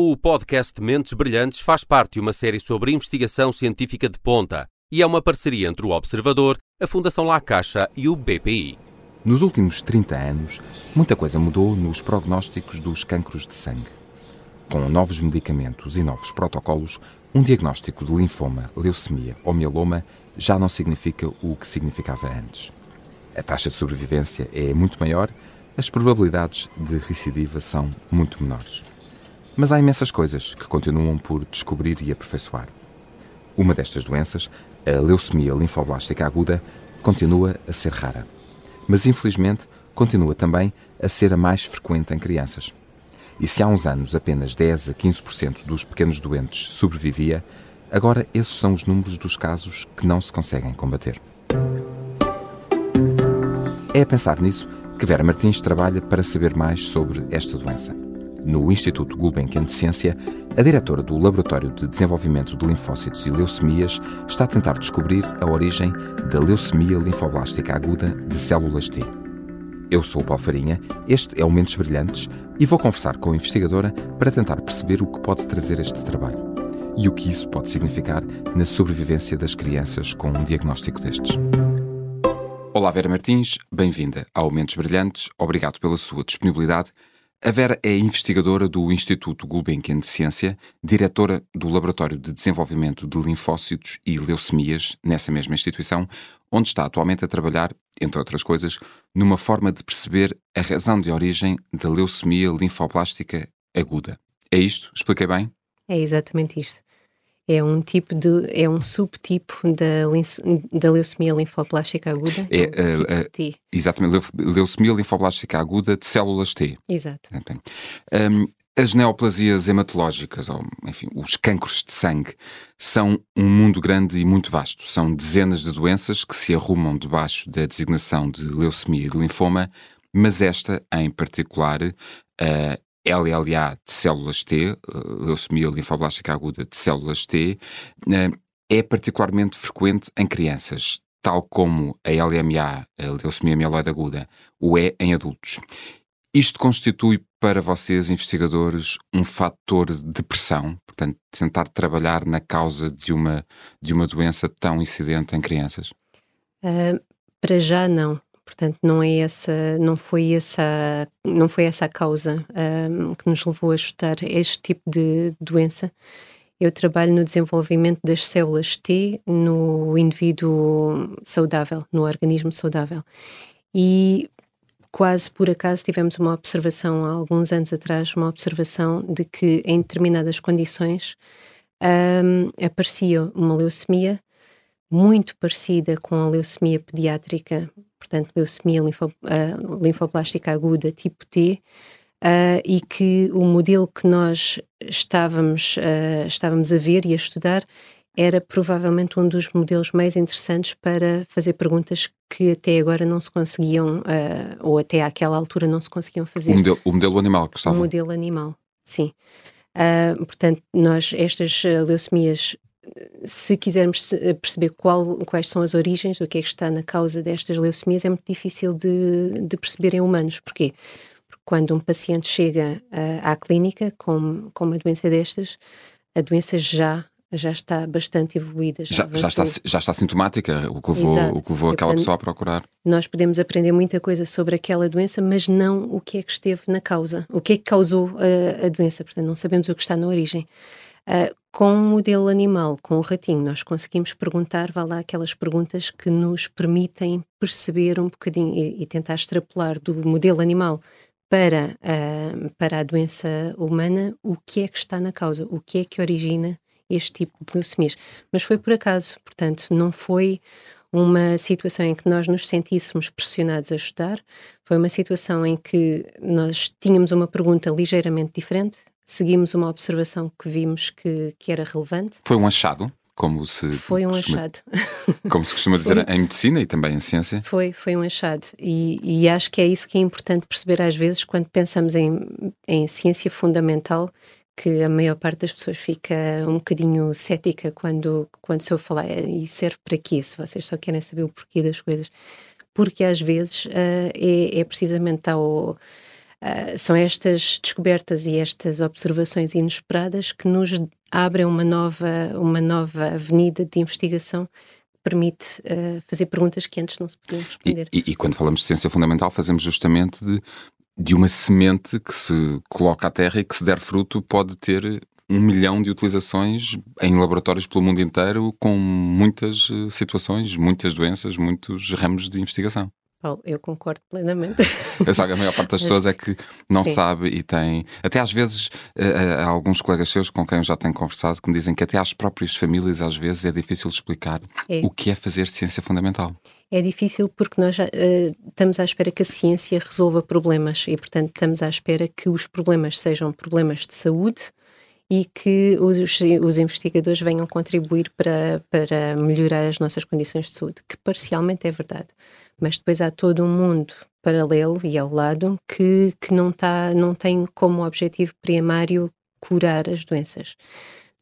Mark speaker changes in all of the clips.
Speaker 1: O podcast Mentes Brilhantes faz parte de uma série sobre investigação científica de ponta e é uma parceria entre o Observador, a Fundação La Caixa e o BPI.
Speaker 2: Nos últimos 30 anos, muita coisa mudou nos prognósticos dos cancros de sangue. Com novos medicamentos e novos protocolos, um diagnóstico de linfoma, leucemia ou mieloma já não significa o que significava antes. A taxa de sobrevivência é muito maior, as probabilidades de recidiva são muito menores. Mas há imensas coisas que continuam por descobrir e aperfeiçoar. Uma destas doenças, a leucemia linfoblástica aguda, continua a ser rara. Mas infelizmente continua também a ser a mais frequente em crianças. E se há uns anos apenas 10 a 15% dos pequenos doentes sobrevivia, agora esses são os números dos casos que não se conseguem combater. É a pensar nisso que Vera Martins trabalha para saber mais sobre esta doença. No Instituto Gulbenkian de Ciência, a diretora do Laboratório de Desenvolvimento de Linfócitos e Leucemias está a tentar descobrir a origem da leucemia linfoblástica aguda de células T. Eu sou o Paulo Farinha, este é o Mentes Brilhantes e vou conversar com a investigadora para tentar perceber o que pode trazer este trabalho e o que isso pode significar na sobrevivência das crianças com um diagnóstico destes. Olá, Vera Martins, bem-vinda ao Mentes Brilhantes, obrigado pela sua disponibilidade. A Vera é investigadora do Instituto Gulbenkian de Ciência, diretora do Laboratório de Desenvolvimento de Linfócitos e Leucemias, nessa mesma instituição, onde está atualmente a trabalhar, entre outras coisas, numa forma de perceber a razão de origem da leucemia linfoblástica aguda. É isto? Expliquei bem?
Speaker 3: É exatamente isto. É um tipo de, é um subtipo da, da leucemia linfoblástica aguda.
Speaker 2: É, uh, tipo uh, T. Exatamente, leucemia linfoblástica aguda de células T.
Speaker 3: Exato.
Speaker 2: Um, as neoplasias hematológicas, ou enfim, os cancros de sangue, são um mundo grande e muito vasto. São dezenas de doenças que se arrumam debaixo da designação de leucemia e de linfoma, mas esta, em particular, uh, LLA de células T, eh, leucemia linfoblástica aguda de células T, eh, é particularmente frequente em crianças, tal como a LMA, a leucemia mieloide aguda, o é em adultos. Isto constitui para vocês, investigadores, um fator de pressão, portanto, tentar trabalhar na causa de uma, de uma doença tão incidente em crianças?
Speaker 3: Uh, para já não. Portanto, não é essa, não foi essa, não foi essa a causa um, que nos levou a estudar este tipo de doença. Eu trabalho no desenvolvimento das células T no indivíduo saudável, no organismo saudável. E quase por acaso tivemos uma observação há alguns anos atrás, uma observação de que em determinadas condições um, aparecia uma leucemia muito parecida com a leucemia pediátrica portanto, leucemia linfo, uh, linfoblástica aguda tipo T, uh, e que o modelo que nós estávamos, uh, estávamos a ver e a estudar era provavelmente um dos modelos mais interessantes para fazer perguntas que até agora não se conseguiam, ou até àquela altura não se conseguiam fazer.
Speaker 2: O modelo, o modelo animal que estava?
Speaker 3: O modelo animal, sim. portanto, nós, estas leucemias se quisermos eh, perceber qual, quais são as origens, o que é que está na causa destas leucemias, é muito difícil de, de perceber em humanos. Porquê? Porque quando um paciente chega uh, à clínica com, com uma doença destas, a doença já já está bastante evoluída.
Speaker 2: Já, já, já, está, já está sintomática, o que levou, o que levou aquela portanto, pessoa a procurar.
Speaker 3: Nós podemos aprender muita coisa sobre aquela doença, mas não o que é que esteve na causa, o que é que causou a, a doença. Portanto, não sabemos o que está na origem. Uh, com o modelo animal, com o ratinho, nós conseguimos perguntar, vá lá, aquelas perguntas que nos permitem perceber um bocadinho e, e tentar extrapolar do modelo animal para, uh, para a doença humana o que é que está na causa, o que é que origina este tipo de leucemias. Mas foi por acaso, portanto, não foi uma situação em que nós nos sentíssemos pressionados a estudar, foi uma situação em que nós tínhamos uma pergunta ligeiramente diferente, seguimos uma observação que vimos que, que era relevante.
Speaker 2: Foi um achado? Como se
Speaker 3: foi um costuma, achado.
Speaker 2: Como se costuma dizer foi, em medicina e também em ciência?
Speaker 3: Foi, foi um achado. E, e, acho que é isso que é importante perceber às vezes quando pensamos em, em ciência fundamental, que a maior parte das pessoas fica um bocadinho cética quando, quando se eu falar e serve para quê? Se vocês só querem saber o porquê das coisas. Porque às vezes uh, é, é precisamente ao Uh, são estas descobertas e estas observações inesperadas que nos abrem uma nova, uma nova avenida de investigação que permite uh, fazer perguntas que antes não se podiam responder.
Speaker 2: E, e, e, quando falamos de ciência fundamental, fazemos justamente de, de uma semente que se coloca à terra e que, se der fruto, pode ter um milhão de utilizações em laboratórios pelo mundo inteiro, com muitas eh, situações, muitas doenças, muitos ramos de investigação.
Speaker 3: Paulo, eu concordo plenamente.
Speaker 2: Eu sei que a maior parte das pessoas é que não Sim. sabe e tem. Até às vezes, uh, há alguns colegas seus com quem eu já tenho conversado que me dizem que até às próprias famílias, às vezes, é difícil explicar é. o que é fazer ciência fundamental.
Speaker 3: É difícil porque nós uh, estamos à espera que a ciência resolva problemas e, portanto, estamos à espera que os problemas sejam problemas de saúde e que os, os investigadores venham contribuir para, para melhorar as nossas condições de saúde, que parcialmente é verdade mas depois há todo um mundo paralelo e ao lado que, que não, tá, não tem como objetivo primário curar as doenças.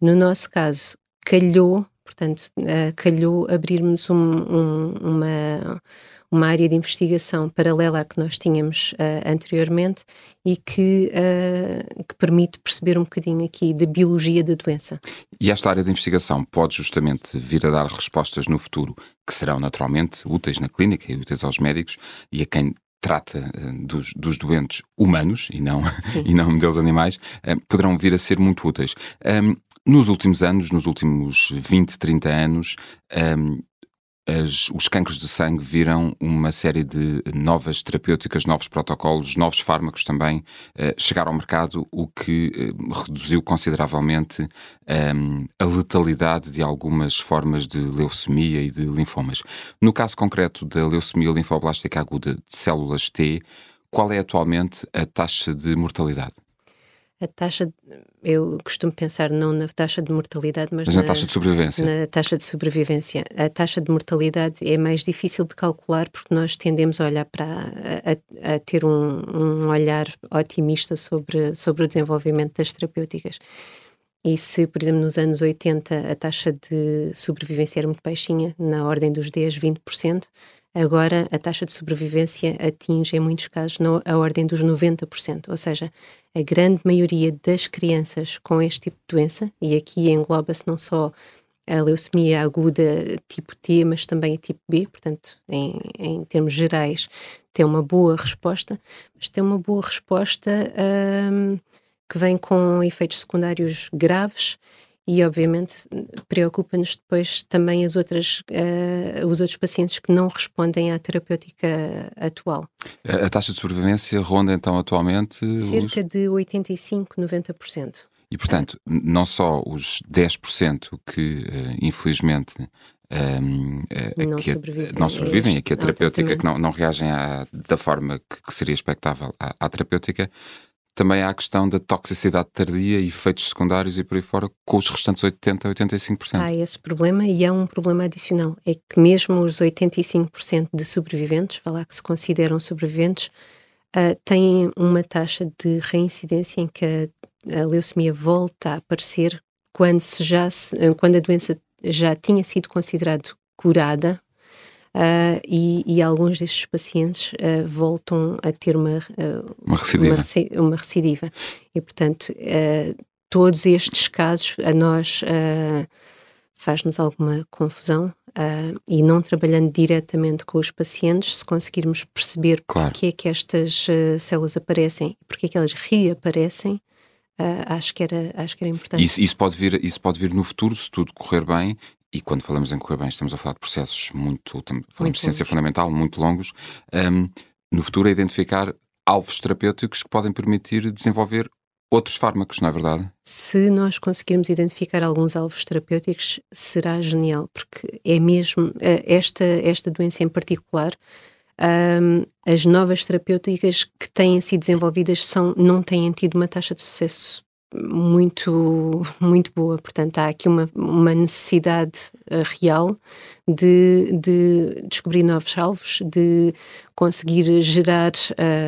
Speaker 3: No nosso caso, calhou, portanto, uh, calhou abrirmos um, um, uma uma área de investigação paralela à que nós tínhamos uh, anteriormente e que, uh, que permite perceber um bocadinho aqui da biologia da doença.
Speaker 2: E esta área de investigação pode justamente vir a dar respostas no futuro que serão naturalmente úteis na clínica e úteis aos médicos e a quem trata uh, dos, dos, doentes humanos e não, e não modelos animais, poderão vir a ser muito úteis. Um, nos últimos anos, nos últimos 20, 30 anos, um, as, os cancros de sangue viram uma série de novas terapêuticas, novos protocolos, novos fármacos também uh, chegar ao mercado, o que uh, reduziu consideravelmente um, ehm, a letalidade de algumas formas de leucemia e de linfomas. No caso concreto da leucemia linfoblástica aguda de células T, qual é atualmente a taxa de mortalidade?
Speaker 3: a taxa, eu costumo pensar não na taxa de mortalidade, mas,
Speaker 2: mas na, na, taxa de sobrevivência.
Speaker 3: Na taxa de sobrevivência. A taxa de mortalidade é mais difícil de calcular porque nós tendemos a olhar para, a, a ter um, um, olhar otimista sobre, sobre o desenvolvimento das terapêuticas. E se, por exemplo, nos anos 80 a taxa de sobrevivência era muito baixinha, na ordem dos 10, 20%, Agora, a taxa de sobrevivência atinge, em muitos casos, a ordem dos 90%, ou seja, a grande maioria das crianças com este tipo de doença, e aqui engloba-se não só a leucemia aguda tipo T, mas também a tipo B, portanto, em, em termos gerais, tem uma boa resposta, mas tem uma boa resposta um, que vem com efeitos secundários graves e obviamente preocupa-nos depois também as outras, uh, os outros pacientes que não respondem à terapêutica atual.
Speaker 2: A, a taxa de sobrevivência ronda então atualmente?
Speaker 3: Cerca os... de 85, 90%.
Speaker 2: E portanto, não só os 10% que uh, infelizmente um, ehm,
Speaker 3: não,
Speaker 2: que
Speaker 3: sobrevivem,
Speaker 2: não sobrevivem, e que a terapêutica que não, não reagem à, da forma que, que seria expectável à, à terapêutica, também há a questão da toxicidade tardia e efeitos secundários e por aí fora, com os restantes 80% a 85%.
Speaker 3: Há esse problema e há um problema adicional, é que mesmo os 85% de sobreviventes, lá que se consideram sobreviventes, uh, têm uma taxa de reincidência em que a, a leucemia volta a aparecer quando, se já se, quando a doença já tinha sido considerada curada Uh, e, e, alguns destes pacientes uh, voltam a ter uma,
Speaker 2: uh, uma, recidiva.
Speaker 3: Uma, uma, recidiva. E, portanto, todos estes casos a nós faz-nos alguma confusão e não trabalhando diretamente com os pacientes, se conseguirmos perceber claro. porque é que estas células aparecem e porque é que elas reaparecem, acho, que era, acho que era importante.
Speaker 2: Isso, isso, pode vir, isso pode vir no futuro, se tudo correr bem, e quando falamos em correr bem, estamos a falar de processos muito, falamos muito de ciência longos. fundamental, muito longos, um, no futuro a identificar alvos terapêuticos que podem permitir desenvolver outros fármacos, não é verdade?
Speaker 3: Se nós conseguirmos identificar alguns alvos terapêuticos, será genial, porque é mesmo eh, esta, esta doença em particular. Um, as novas terapêuticas que têm sido desenvolvidas são, não têm tido uma taxa de sucesso muito, muito boa. Portanto, há aqui uma, uma necessidade uh, real de, de, descobrir novos alvos, de conseguir gerar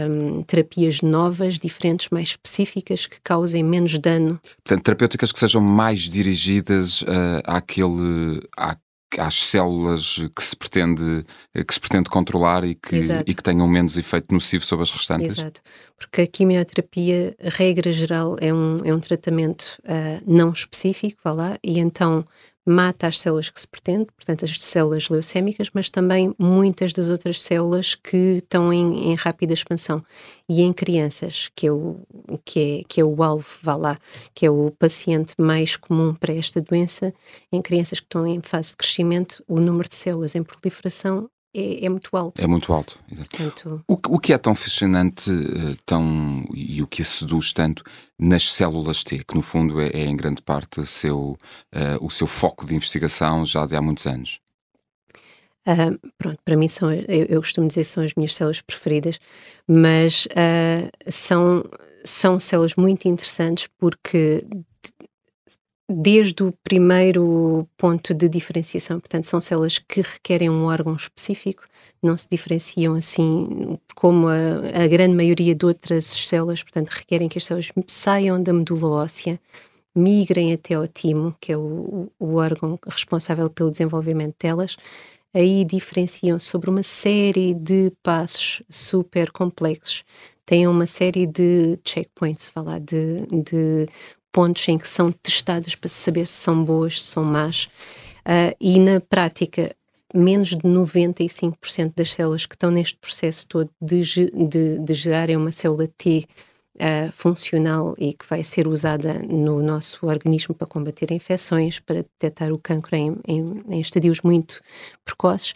Speaker 3: um, terapias novas, diferentes, mais específicas, que causem menos dano.
Speaker 2: Portanto, terapêuticas que sejam mais dirigidas uh, àquele, à, às células que se pretende, que se pretende controlar e que, e que tenham menos efeito nocivo sobre as restantes?
Speaker 3: Exato, porque a quimioterapia, regra geral, é um, é um tratamento uh, não específico, vá lá, e então mata as células que se pretende, portanto as células leucémicas, mas também muitas das outras células que estão em, em rápida expansão. E em crianças, que é, o, que, é, que é o alvo, vá lá, que é o paciente mais comum para esta doença, em crianças que estão em fase de crescimento, o número de células em proliferação é, é, muito alto.
Speaker 2: É muito alto. Portanto... O, o, que é tão fascinante uh, tão, e o que a seduz tanto nas células T, que no fundo é, é em grande parte o seu, uh, o seu foco de investigação já de há muitos anos?
Speaker 3: Uh, pronto, para mim são, eu, eu, costumo dizer que são as minhas células preferidas, mas são, são células muito interessantes porque desde o primeiro ponto de diferenciação, portanto, são células que requerem um órgão específico, não se diferenciam assim como a, a grande maioria de outras células, portanto, requerem que as células saiam da medula óssea, migrem até ao timo, que é o, o órgão responsável pelo desenvolvimento delas, aí diferenciam sobre uma série de passos super complexos. Têm uma série de checkpoints, falar de, de pontos em que são testadas para saber se são boas, se são más, uh, e na prática, menos de 95% das células que estão neste processo todo de, de, de gerarem uma célula T uh, funcional e que vai ser usada no nosso organismo para combater infecções, para detectar o cancro em, em, em estadios muito precoces,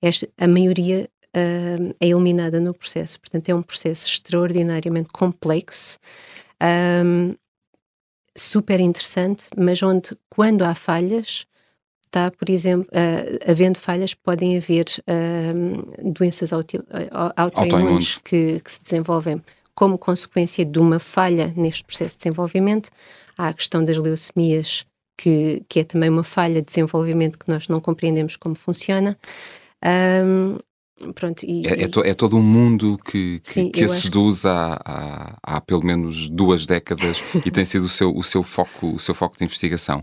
Speaker 3: esta, a maioria uh, é eliminada no processo. Portanto, é um processo extraordinariamente complexo. Um, super interessante, mas onde, quando há falhas, está, por exemplo, uh, havendo falhas, podem haver uh, doenças auto, uh, autoimunes que, que, se desenvolvem como consequência de uma falha neste processo de desenvolvimento. Há a questão das leucemias, que, que é também uma falha de desenvolvimento que nós não compreendemos como funciona. Um,
Speaker 2: Pronto, e, é, é, to, é, todo um mundo que, que, sim, que a seduz há, há, há, pelo menos duas décadas e tem sido o seu, o, seu foco, o seu foco de investigação.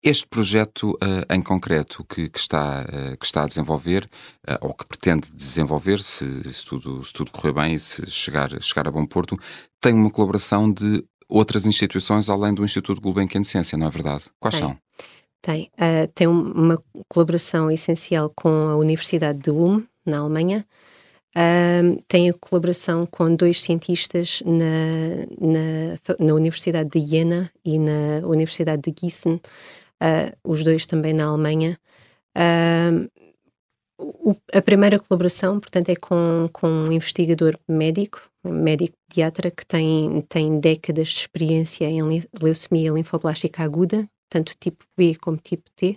Speaker 2: Este projeto uh, em concreto que, que está, uh, que está a desenvolver, uh, ou que pretende desenvolver, se, se, tudo, se tudo correr bem e se chegar, chegar a bom porto, tem uma colaboração de outras instituições além do Instituto Gulbenkian de Ciência, não é verdade? Quais são?
Speaker 3: Tem. tem uma colaboração essencial com a Universidade de Ulm, na Alemanha. Um, tem a colaboração com dois cientistas na, na, na, Universidade de Jena e na Universidade de Gießen, uh, os dois também na Alemanha. o, a primeira colaboração, portanto, é com, com um investigador médico, um médico pediatra, que tem, tem décadas de experiência em leucemia linfoblástica aguda, tanto tipo B como tipo T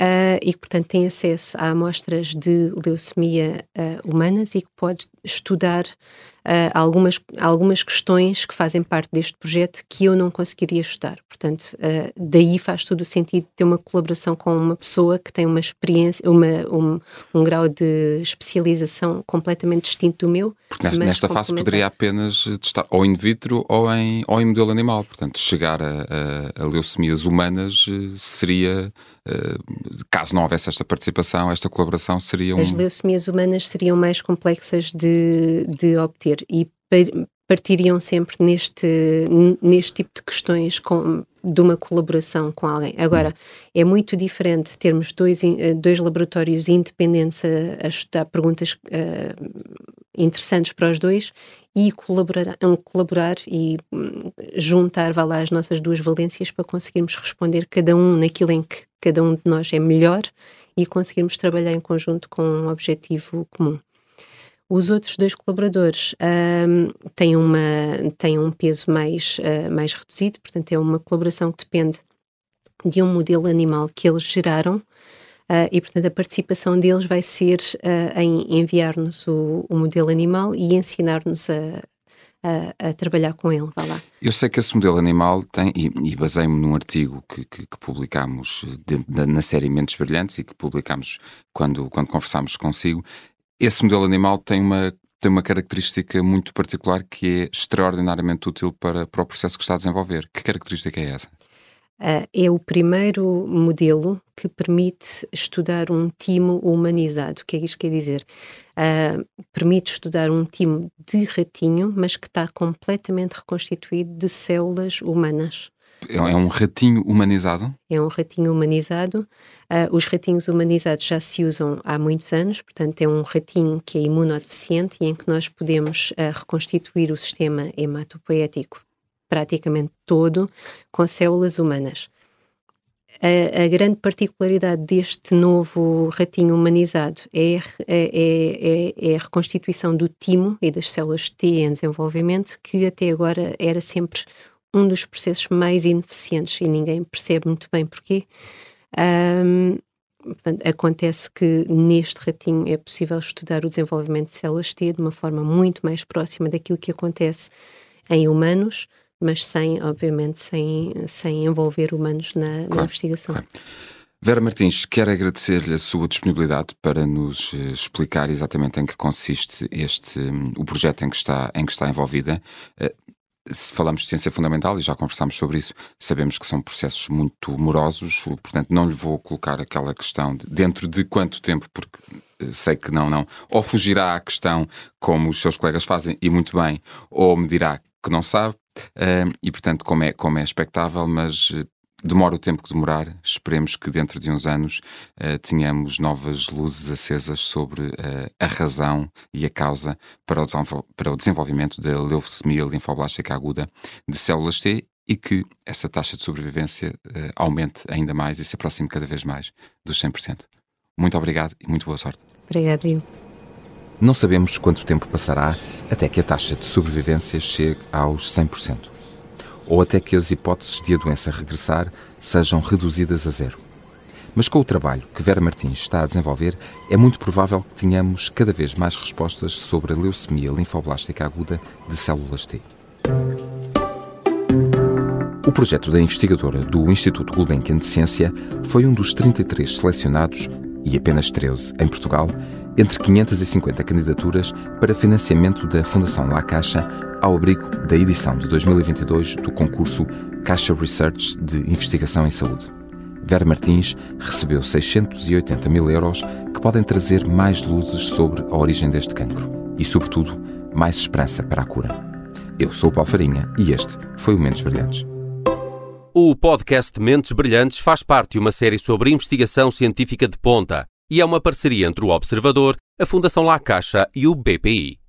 Speaker 3: uh, e que, portanto, tem acesso a amostras de leucemia uh, humanas e que pode estudar uh, algumas, algumas questões que fazem parte deste projeto que eu não conseguiria estudar. Portanto, daí faz todo o sentido ter uma colaboração com uma pessoa que tem uma experiência, uma, um, um grau de especialização completamente distinto do meu.
Speaker 2: Porque nesta, nesta fase poderia apenas testar ou in vitro ou em, ou em modelo animal. Portanto, chegar a, a, a leucemias humanas seria eh, caso não houvesse esta participação, esta colaboração seria um...
Speaker 3: As leucemias humanas seriam mais complexas de, de obter e partiriam sempre neste, neste tipo de questões com, de uma colaboração com alguém. Agora, é muito diferente termos dois, dois laboratórios independentes a, a estudar perguntas uh, interessantes para os dois e colaborar, um, colaborar e um, juntar vá lá, as nossas duas valências para conseguirmos responder cada um naquilo em que cada um de nós é melhor e conseguirmos trabalhar em conjunto com um objetivo comum. Os outros dois colaboradores um, têm, uma, têm um peso mais, uh, mais reduzido, portanto, é uma colaboração que depende de um modelo animal que eles geraram uh, e, portanto, a participação deles vai ser uh, em enviar-nos o, o, modelo animal e ensinar-nos a, a, a, trabalhar com ele. Vá lá.
Speaker 2: Eu sei que esse modelo animal tem, e, e basei-me num artigo que, que, que publicámos na série Mentes Brilhantes e que publicámos quando, quando conversámos consigo, esse modelo animal tem uma, tem uma característica muito particular que é extraordinariamente útil para, para o processo que está a desenvolver. Que característica é essa?
Speaker 3: Uh, é o primeiro modelo que permite estudar um timo humanizado. O que é que isto quer dizer? Uh, permite estudar um timo de ratinho, mas que está completamente reconstituído de células humanas.
Speaker 2: É, é um ratinho humanizado?
Speaker 3: É um ratinho humanizado. Uh, os ratinhos humanizados já se usam há muitos anos, portanto, é um ratinho que é imunodeficiente e em que nós podemos uh, reconstituir o sistema hematopoético praticamente todo com células humanas. A, a, grande particularidade deste novo ratinho humanizado é, é, é, é, a reconstituição do timo e das células T em desenvolvimento, que até agora era sempre um dos processos mais ineficientes e ninguém percebe muito bem porquê. Um, portanto, acontece que neste ratinho é possível estudar o desenvolvimento de células T de uma forma muito mais próxima daquilo que acontece em humanos, mas sem, obviamente, sem, sem envolver humanos na, claro, na investigação. Claro.
Speaker 2: Vera Martins, quero agradecer-lhe a sua disponibilidade para nos eh, explicar exatamente em que consiste este o projeto em que está, em que está envolvida. Eh, se falamos de ciência fundamental, e já conversámos sobre isso, sabemos que são processos muito morosos, portanto não lhe vou colocar aquela questão de dentro de quanto tempo, porque eh, sei que não, não. Ou fugirá à questão como os seus colegas fazem, e muito bem, ou me dirá que não sabe, uh, e portanto, como é, como é expectável, mas demora o tempo que demorar, esperemos que dentro de uns anos uh, tenhamos novas luzes acesas sobre uh, a razão e a causa para o, para o desenvolvimento da leucemia linfoblástica aguda de células T e que essa taxa de sobrevivência uh, aumente ainda mais e se aproxime cada vez mais dos 100%. Muito obrigado e muito boa sorte.
Speaker 3: Obrigado, eu.
Speaker 2: Não sabemos quanto tempo passará até que a taxa de sobrevivência chegue aos 100% ou até que as hipóteses de a doença regressar sejam reduzidas a zero. Mas com o trabalho que Vera Martins está a desenvolver, é muito provável que tenhamos cada vez mais respostas sobre a leucemia linfoblástica aguda de células T. O projeto da investigadora do Instituto Gulbenkian de Ciência foi um dos 33 selecionados, e apenas 13 em Portugal, entre 550 candidaturas para financiamento da Fundação La Caixa ao abrigo da edição de 2022 do concurso Caixa Research de Investigação em Saúde. Vera Martins recebeu 680 mil euros que podem trazer mais luzes sobre a origem deste cancro e, sobretudo, mais esperança para a cura. Eu sou o Paulo Farinha e este foi o Mentes Brilhantes.
Speaker 1: O podcast Mentes Brilhantes faz parte de uma série sobre investigação científica de ponta e é uma parceria entre o Observador, a Fundação La Caixa e o BPI.